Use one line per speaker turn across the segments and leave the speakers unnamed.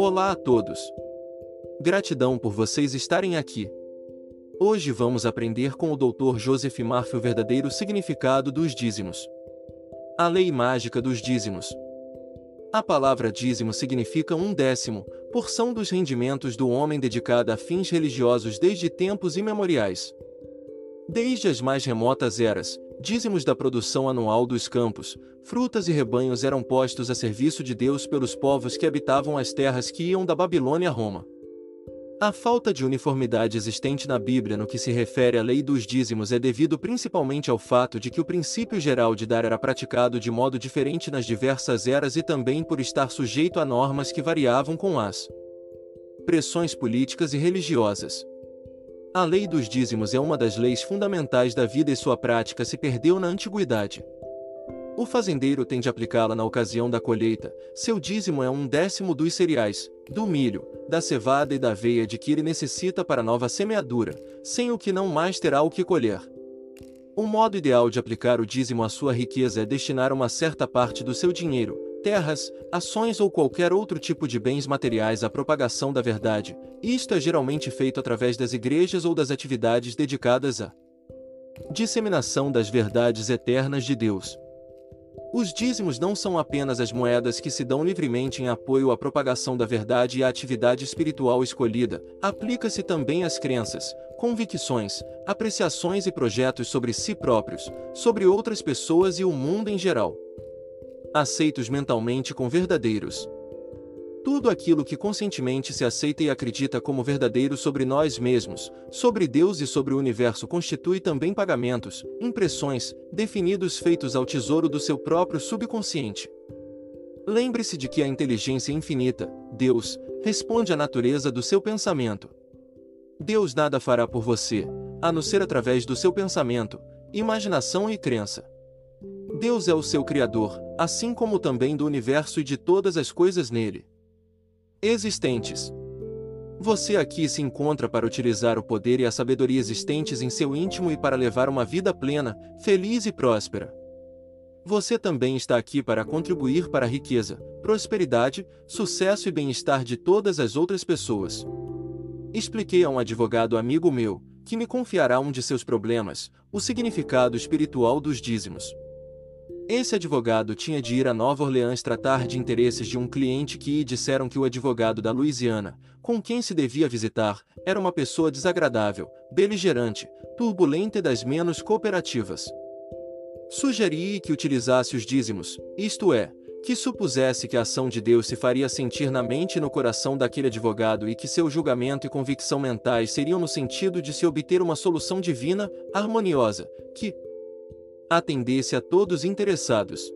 Olá a todos. Gratidão por vocês estarem aqui. Hoje vamos aprender com o Dr. Joseph Murphy o verdadeiro significado dos dízimos. A lei mágica dos dízimos. A palavra dízimo significa um décimo, porção dos rendimentos do homem dedicada a fins religiosos desde tempos imemoriais. Desde as mais remotas eras, dízimos da produção anual dos campos, frutas e rebanhos eram postos a serviço de Deus pelos povos que habitavam as terras que iam da Babilônia a Roma. A falta de uniformidade existente na Bíblia no que se refere à lei dos dízimos é devido principalmente ao fato de que o princípio geral de dar era praticado de modo diferente nas diversas eras e também por estar sujeito a normas que variavam com as pressões políticas e religiosas. A lei dos dízimos é uma das leis fundamentais da vida e sua prática se perdeu na antiguidade. O fazendeiro tem de aplicá-la na ocasião da colheita, seu dízimo é um décimo dos cereais, do milho, da cevada e da aveia de que ele necessita para nova semeadura, sem o que não mais terá o que colher. O modo ideal de aplicar o dízimo à sua riqueza é destinar uma certa parte do seu dinheiro, terras, ações ou qualquer outro tipo de bens materiais à propagação da verdade. Isto é geralmente feito através das igrejas ou das atividades dedicadas à disseminação das verdades eternas de Deus. Os dízimos não são apenas as moedas que se dão livremente em apoio à propagação da verdade e à atividade espiritual escolhida, aplica-se também às crenças, convicções, apreciações e projetos sobre si próprios, sobre outras pessoas e o mundo em geral aceitos mentalmente com verdadeiros. Tudo aquilo que conscientemente se aceita e acredita como verdadeiro sobre nós mesmos, sobre Deus e sobre o universo constitui também pagamentos, impressões, definidos feitos ao tesouro do seu próprio subconsciente. Lembre-se de que a inteligência infinita, Deus, responde à natureza do seu pensamento. Deus nada fará por você, a não ser através do seu pensamento, imaginação e crença. Deus é o seu Criador, assim como também do universo e de todas as coisas nele existentes. Você aqui se encontra para utilizar o poder e a sabedoria existentes em seu íntimo e para levar uma vida plena, feliz e próspera. Você também está aqui para contribuir para a riqueza, prosperidade, sucesso e bem-estar de todas as outras pessoas. Expliquei a um advogado amigo meu, que me confiará um de seus problemas, o significado espiritual dos dízimos. Esse advogado tinha de ir a Nova Orleans tratar de interesses de um cliente que disseram que o advogado da Louisiana, com quem se devia visitar, era uma pessoa desagradável, beligerante, turbulenta e das menos cooperativas. Sugeri que utilizasse os dízimos, isto é, que supusesse que a ação de Deus se faria sentir na mente e no coração daquele advogado e que seu julgamento e convicção mentais seriam no sentido de se obter uma solução divina, harmoniosa, que, atendesse a todos interessados.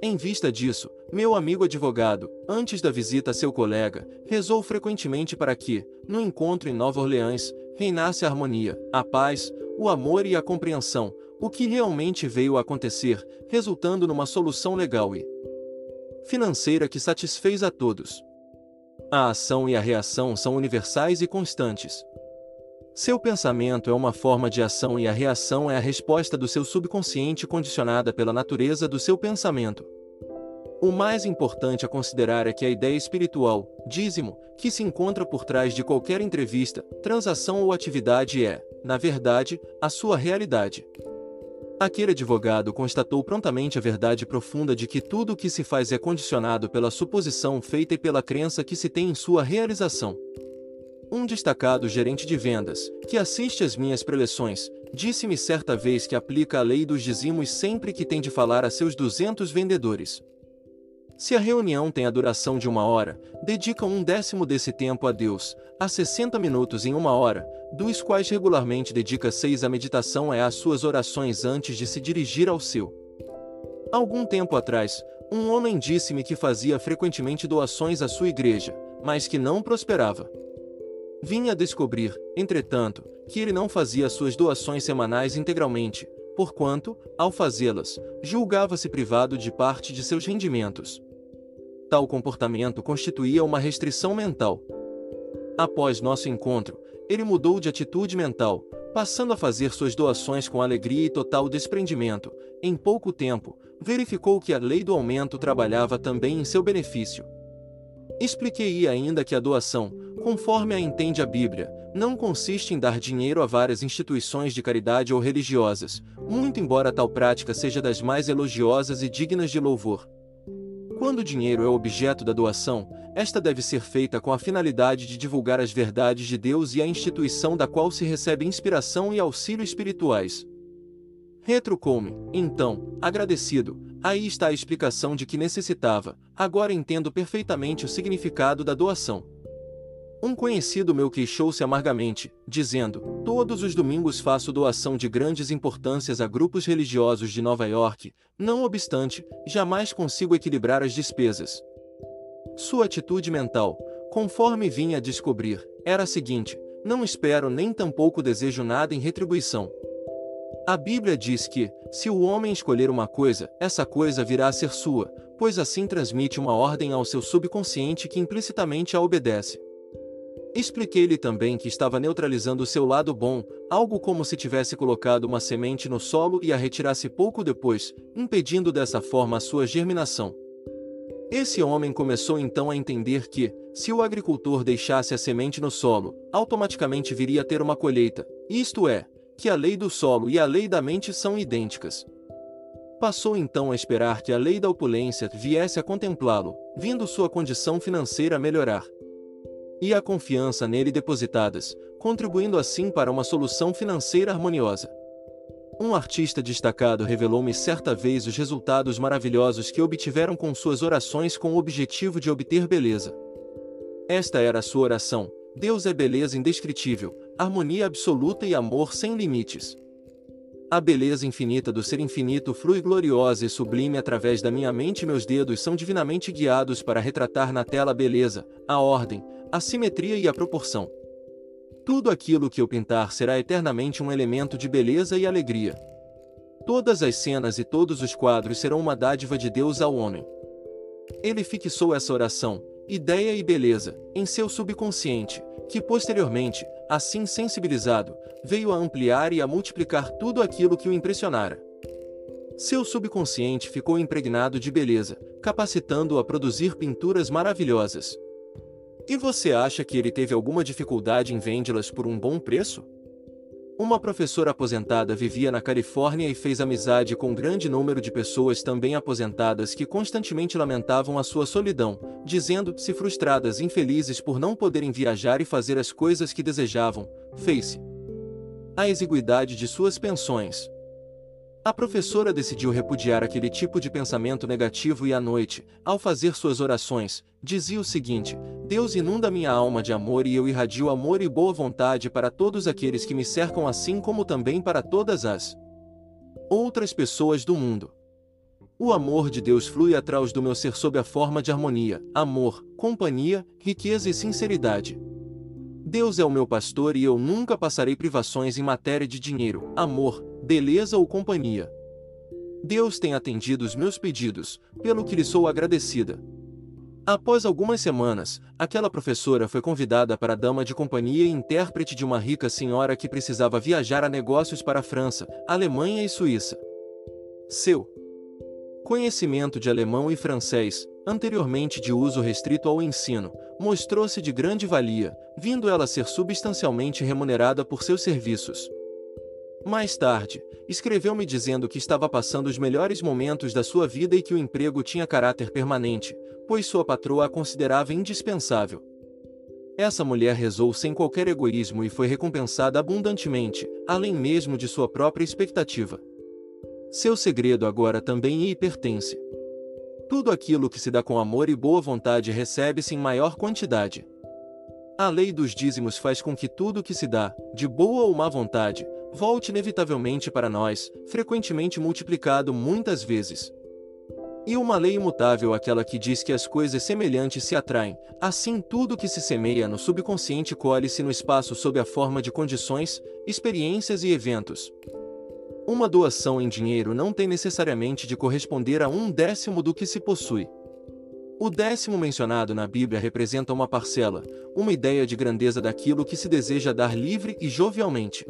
Em vista disso, meu amigo advogado, antes da visita a seu colega, rezou frequentemente para que, no encontro em Nova Orleans, reinasse a harmonia, a paz, o amor e a compreensão, o que realmente veio a acontecer, resultando numa solução legal e financeira que satisfez a todos. A ação e a reação são universais e constantes. Seu pensamento é uma forma de ação e a reação é a resposta do seu subconsciente condicionada pela natureza do seu pensamento. O mais importante a considerar é que a ideia espiritual, dízimo, que se encontra por trás de qualquer entrevista, transação ou atividade é, na verdade, a sua realidade. Aquele advogado constatou prontamente a verdade profunda de que tudo o que se faz é condicionado pela suposição feita e pela crença que se tem em sua realização. Um destacado gerente de vendas, que assiste às minhas preleções, disse-me certa vez que aplica a lei dos dizimos sempre que tem de falar a seus 200 vendedores. Se a reunião tem a duração de uma hora, dedica um décimo desse tempo a Deus, a 60 minutos em uma hora, dos quais regularmente dedica seis à meditação e às suas orações antes de se dirigir ao seu. Algum tempo atrás, um homem disse-me que fazia frequentemente doações à sua igreja, mas que não prosperava. Vinha a descobrir, entretanto, que ele não fazia suas doações semanais integralmente, porquanto, ao fazê-las, julgava-se privado de parte de seus rendimentos. Tal comportamento constituía uma restrição mental. Após nosso encontro, ele mudou de atitude mental, passando a fazer suas doações com alegria e total desprendimento. Em pouco tempo, verificou que a lei do aumento trabalhava também em seu benefício. Expliquei ainda que a doação, conforme a entende a Bíblia, não consiste em dar dinheiro a várias instituições de caridade ou religiosas, muito embora tal prática seja das mais elogiosas e dignas de louvor. Quando o dinheiro é objeto da doação, esta deve ser feita com a finalidade de divulgar as verdades de Deus e a instituição da qual se recebe inspiração e auxílio espirituais. Retrucou-me, então, agradecido, aí está a explicação de que necessitava, agora entendo perfeitamente o significado da doação. Um conhecido meu queixou-se amargamente, dizendo: Todos os domingos faço doação de grandes importâncias a grupos religiosos de Nova York, não obstante, jamais consigo equilibrar as despesas. Sua atitude mental, conforme vinha a descobrir, era a seguinte: não espero nem tampouco desejo nada em retribuição. A Bíblia diz que, se o homem escolher uma coisa, essa coisa virá a ser sua, pois assim transmite uma ordem ao seu subconsciente que implicitamente a obedece. Expliquei-lhe também que estava neutralizando o seu lado bom, algo como se tivesse colocado uma semente no solo e a retirasse pouco depois, impedindo dessa forma a sua germinação. Esse homem começou então a entender que, se o agricultor deixasse a semente no solo, automaticamente viria a ter uma colheita, isto é, que a lei do solo e a lei da mente são idênticas. Passou então a esperar que a lei da opulência viesse a contemplá-lo, vindo sua condição financeira melhorar e a confiança nele depositadas, contribuindo assim para uma solução financeira harmoniosa. Um artista destacado revelou-me certa vez os resultados maravilhosos que obtiveram com suas orações com o objetivo de obter beleza. Esta era a sua oração: Deus é beleza indescritível, harmonia absoluta e amor sem limites. A beleza infinita do ser infinito flui gloriosa e sublime através da minha mente meus dedos são divinamente guiados para retratar na tela a beleza, a ordem, a simetria e a proporção. Tudo aquilo que eu pintar será eternamente um elemento de beleza e alegria. Todas as cenas e todos os quadros serão uma dádiva de Deus ao homem. Ele fixou essa oração, ideia e beleza, em seu subconsciente, que posteriormente, assim sensibilizado, veio a ampliar e a multiplicar tudo aquilo que o impressionara. Seu subconsciente ficou impregnado de beleza, capacitando-o a produzir pinturas maravilhosas. E você acha que ele teve alguma dificuldade em vendê-las por um bom preço? Uma professora aposentada vivia na Califórnia e fez amizade com um grande número de pessoas também aposentadas que constantemente lamentavam a sua solidão, dizendo-se frustradas e infelizes por não poderem viajar e fazer as coisas que desejavam. Fez-se a exiguidade de suas pensões, a professora decidiu repudiar aquele tipo de pensamento negativo e à noite, ao fazer suas orações, dizia o seguinte: Deus inunda minha alma de amor e eu irradio amor e boa vontade para todos aqueles que me cercam, assim como também para todas as outras pessoas do mundo. O amor de Deus flui atrás do meu ser sob a forma de harmonia, amor, companhia, riqueza e sinceridade. Deus é o meu pastor e eu nunca passarei privações em matéria de dinheiro, amor, beleza ou companhia. Deus tem atendido os meus pedidos, pelo que lhe sou agradecida. Após algumas semanas, aquela professora foi convidada para dama de companhia e intérprete de uma rica senhora que precisava viajar a negócios para a França, Alemanha e Suíça. Seu conhecimento de alemão e francês, anteriormente de uso restrito ao ensino, mostrou-se de grande valia, vindo ela ser substancialmente remunerada por seus serviços. Mais tarde, escreveu-me dizendo que estava passando os melhores momentos da sua vida e que o emprego tinha caráter permanente, pois sua patroa a considerava indispensável. Essa mulher rezou sem qualquer egoísmo e foi recompensada abundantemente, além mesmo de sua própria expectativa. Seu segredo agora também lhe pertence. Tudo aquilo que se dá com amor e boa vontade recebe-se em maior quantidade. A lei dos dízimos faz com que tudo que se dá, de boa ou má vontade, volte inevitavelmente para nós, frequentemente multiplicado muitas vezes. E uma lei imutável aquela que diz que as coisas semelhantes se atraem, assim tudo que se semeia no subconsciente colhe-se no espaço sob a forma de condições, experiências e eventos. Uma doação em dinheiro não tem necessariamente de corresponder a um décimo do que se possui. O décimo mencionado na Bíblia representa uma parcela, uma ideia de grandeza daquilo que se deseja dar livre e jovialmente.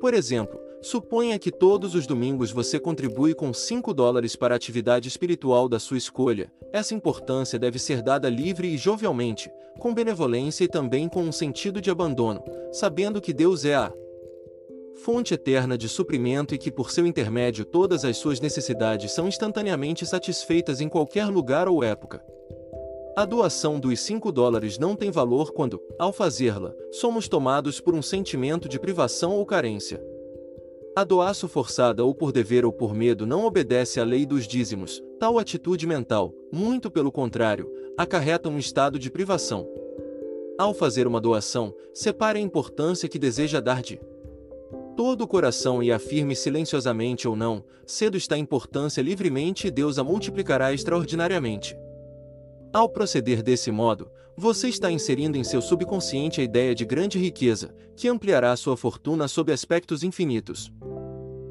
Por exemplo, Suponha que todos os domingos você contribui com 5 dólares para a atividade espiritual da sua escolha. Essa importância deve ser dada livre e jovialmente, com benevolência e também com um sentido de abandono, sabendo que Deus é a fonte eterna de suprimento e que por seu intermédio todas as suas necessidades são instantaneamente satisfeitas em qualquer lugar ou época. A doação dos 5 dólares não tem valor quando, ao fazê-la, somos tomados por um sentimento de privação ou carência. A doação forçada ou por dever ou por medo não obedece à lei dos dízimos. Tal atitude mental, muito pelo contrário, acarreta um estado de privação. Ao fazer uma doação, separe a importância que deseja dar de todo o coração e afirme silenciosamente ou não, cedo está a importância livremente e Deus a multiplicará extraordinariamente. Ao proceder desse modo, você está inserindo em seu subconsciente a ideia de grande riqueza, que ampliará sua fortuna sob aspectos infinitos.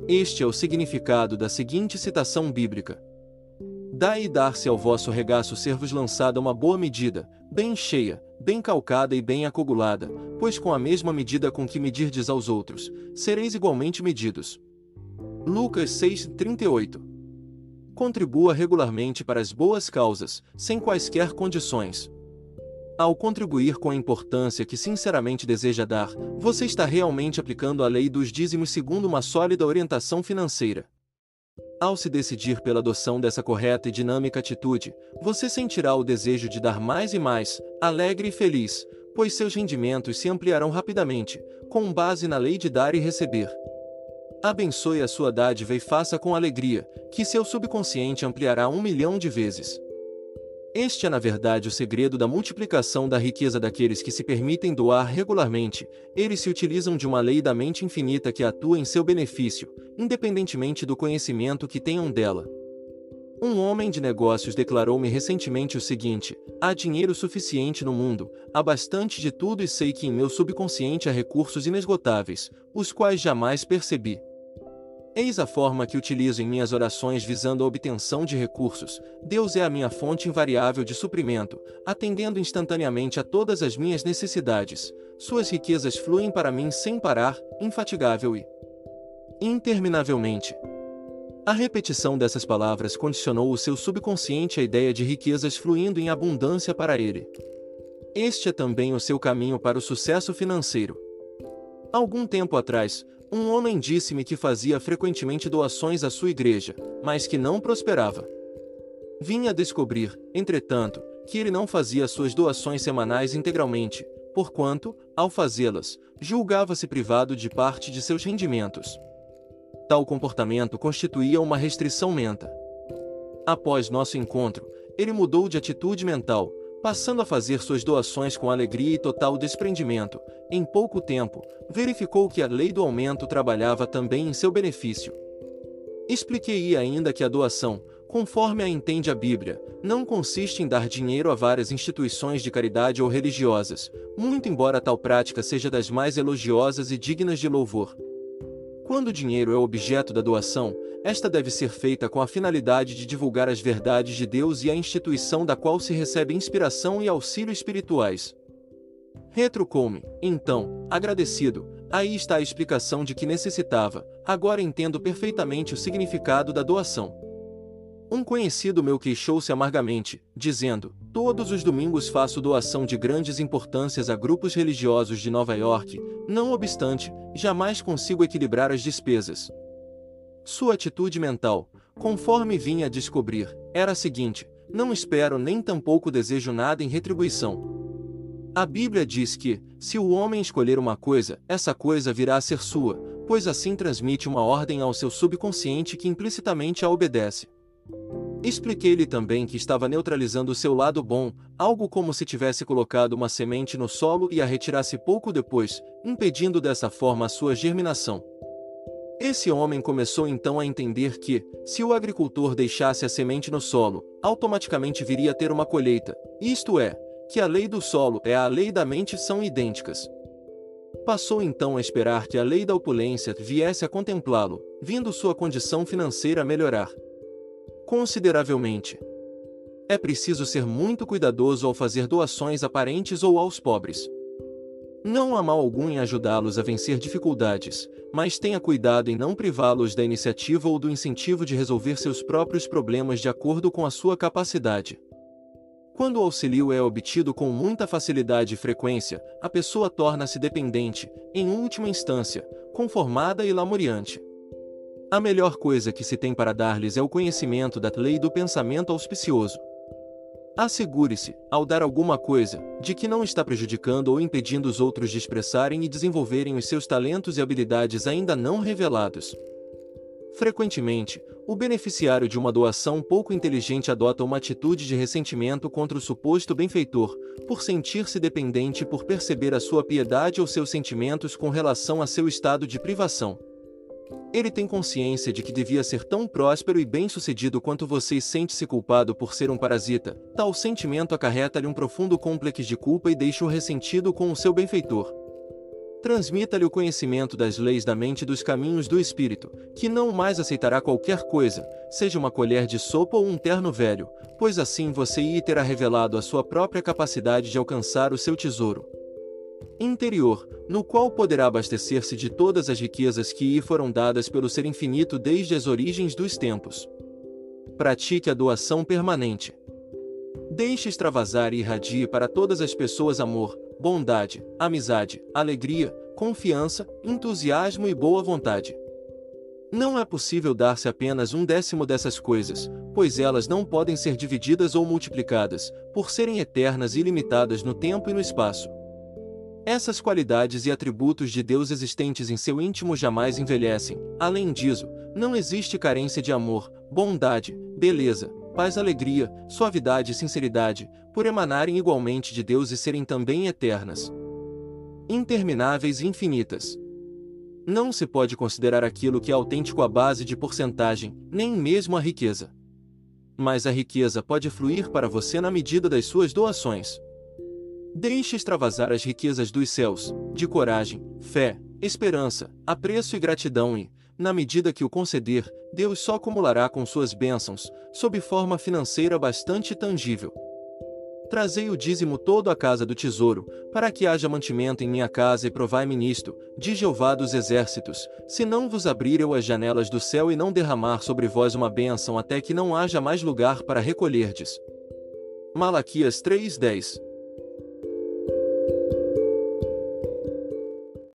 Este é o significado da seguinte citação bíblica: Dai e dar-se ao vosso regaço ser-vos lançada uma boa medida, bem cheia, bem calcada e bem acogulada, pois com a mesma medida com que medirdes aos outros, sereis igualmente medidos. Lucas 6:38 Contribua regularmente para as boas causas, sem quaisquer condições. Ao contribuir com a importância que sinceramente deseja dar, você está realmente aplicando a lei dos dízimos segundo uma sólida orientação financeira. Ao se decidir pela adoção dessa correta e dinâmica atitude, você sentirá o desejo de dar mais e mais, alegre e feliz, pois seus rendimentos se ampliarão rapidamente, com base na lei de dar e receber. Abençoe a sua dádiva e faça com alegria, que seu subconsciente ampliará um milhão de vezes. Este é, na verdade, o segredo da multiplicação da riqueza daqueles que se permitem doar regularmente. Eles se utilizam de uma lei da mente infinita que atua em seu benefício, independentemente do conhecimento que tenham dela. Um homem de negócios declarou-me recentemente o seguinte: há dinheiro suficiente no mundo, há bastante de tudo e sei que em meu subconsciente há recursos inesgotáveis, os quais jamais percebi. Eis a forma que utilizo em minhas orações visando a obtenção de recursos. Deus é a minha fonte invariável de suprimento, atendendo instantaneamente a todas as minhas necessidades. Suas riquezas fluem para mim sem parar, infatigável e interminavelmente. A repetição dessas palavras condicionou o seu subconsciente à ideia de riquezas fluindo em abundância para ele. Este é também o seu caminho para o sucesso financeiro. Algum tempo atrás, um homem disse-me que fazia frequentemente doações à sua igreja, mas que não prosperava. Vinha a descobrir, entretanto, que ele não fazia suas doações semanais integralmente, porquanto, ao fazê-las, julgava-se privado de parte de seus rendimentos. Tal comportamento constituía uma restrição menta. Após nosso encontro, ele mudou de atitude mental, Passando a fazer suas doações com alegria e total desprendimento, em pouco tempo, verificou que a lei do aumento trabalhava também em seu benefício. Expliquei ainda que a doação, conforme a entende a Bíblia, não consiste em dar dinheiro a várias instituições de caridade ou religiosas, muito embora tal prática seja das mais elogiosas e dignas de louvor. Quando o dinheiro é objeto da doação, esta deve ser feita com a finalidade de divulgar as verdades de Deus e a instituição da qual se recebe inspiração e auxílio espirituais. Retrucou-me, então, agradecido, aí está a explicação de que necessitava, agora entendo perfeitamente o significado da doação. Um conhecido meu queixou-se amargamente, dizendo: Todos os domingos faço doação de grandes importâncias a grupos religiosos de Nova York, não obstante, jamais consigo equilibrar as despesas. Sua atitude mental, conforme vinha a descobrir, era a seguinte: não espero nem tampouco desejo nada em retribuição. A Bíblia diz que, se o homem escolher uma coisa, essa coisa virá a ser sua, pois assim transmite uma ordem ao seu subconsciente que implicitamente a obedece. Expliquei-lhe também que estava neutralizando o seu lado bom, algo como se tivesse colocado uma semente no solo e a retirasse pouco depois, impedindo dessa forma a sua germinação. Esse homem começou então a entender que, se o agricultor deixasse a semente no solo, automaticamente viria a ter uma colheita, isto é, que a lei do solo e a lei da mente são idênticas. Passou então a esperar que a lei da opulência viesse a contemplá-lo, vindo sua condição financeira melhorar consideravelmente. É preciso ser muito cuidadoso ao fazer doações a parentes ou aos pobres. Não há mal algum em ajudá-los a vencer dificuldades, mas tenha cuidado em não privá-los da iniciativa ou do incentivo de resolver seus próprios problemas de acordo com a sua capacidade. Quando o auxílio é obtido com muita facilidade e frequência, a pessoa torna-se dependente, em última instância, conformada e lamuriante. A melhor coisa que se tem para dar-lhes é o conhecimento da lei do pensamento auspicioso. Assegure-se, ao dar alguma coisa, de que não está prejudicando ou impedindo os outros de expressarem e desenvolverem os seus talentos e habilidades ainda não revelados. Frequentemente, o beneficiário de uma doação pouco inteligente adota uma atitude de ressentimento contra o suposto benfeitor, por sentir-se dependente por perceber a sua piedade ou seus sentimentos com relação a seu estado de privação. Ele tem consciência de que devia ser tão próspero e bem-sucedido quanto você e sente-se culpado por ser um parasita. Tal sentimento acarreta-lhe um profundo complexo de culpa e deixa-o ressentido com o seu benfeitor. Transmita-lhe o conhecimento das leis da mente e dos caminhos do espírito, que não mais aceitará qualquer coisa, seja uma colher de sopa ou um terno velho, pois assim você lhe terá revelado a sua própria capacidade de alcançar o seu tesouro interior, no qual poderá abastecer-se de todas as riquezas que lhe foram dadas pelo Ser Infinito desde as origens dos tempos. Pratique a doação permanente. Deixe extravasar e irradie para todas as pessoas amor, bondade, amizade, alegria, confiança, entusiasmo e boa vontade. Não é possível dar-se apenas um décimo dessas coisas, pois elas não podem ser divididas ou multiplicadas, por serem eternas e ilimitadas no tempo e no espaço. Essas qualidades e atributos de Deus existentes em seu íntimo jamais envelhecem. Além disso, não existe carência de amor, bondade, beleza, paz, alegria, suavidade e sinceridade, por emanarem igualmente de Deus e serem também eternas, intermináveis e infinitas. Não se pode considerar aquilo que é autêntico à base de porcentagem, nem mesmo a riqueza. Mas a riqueza pode fluir para você na medida das suas doações. Deixe extravasar as riquezas dos céus, de coragem, fé, esperança, apreço e gratidão e, na medida que o conceder, Deus só acumulará com suas bênçãos, sob forma financeira bastante tangível. Trazei o dízimo todo à casa do tesouro, para que haja mantimento em minha casa e provai-me nisto, diz Jeová dos exércitos, se não vos abrir eu as janelas do céu e não derramar sobre vós uma bênção até que não haja mais lugar para recolherdes. Malaquias 3:10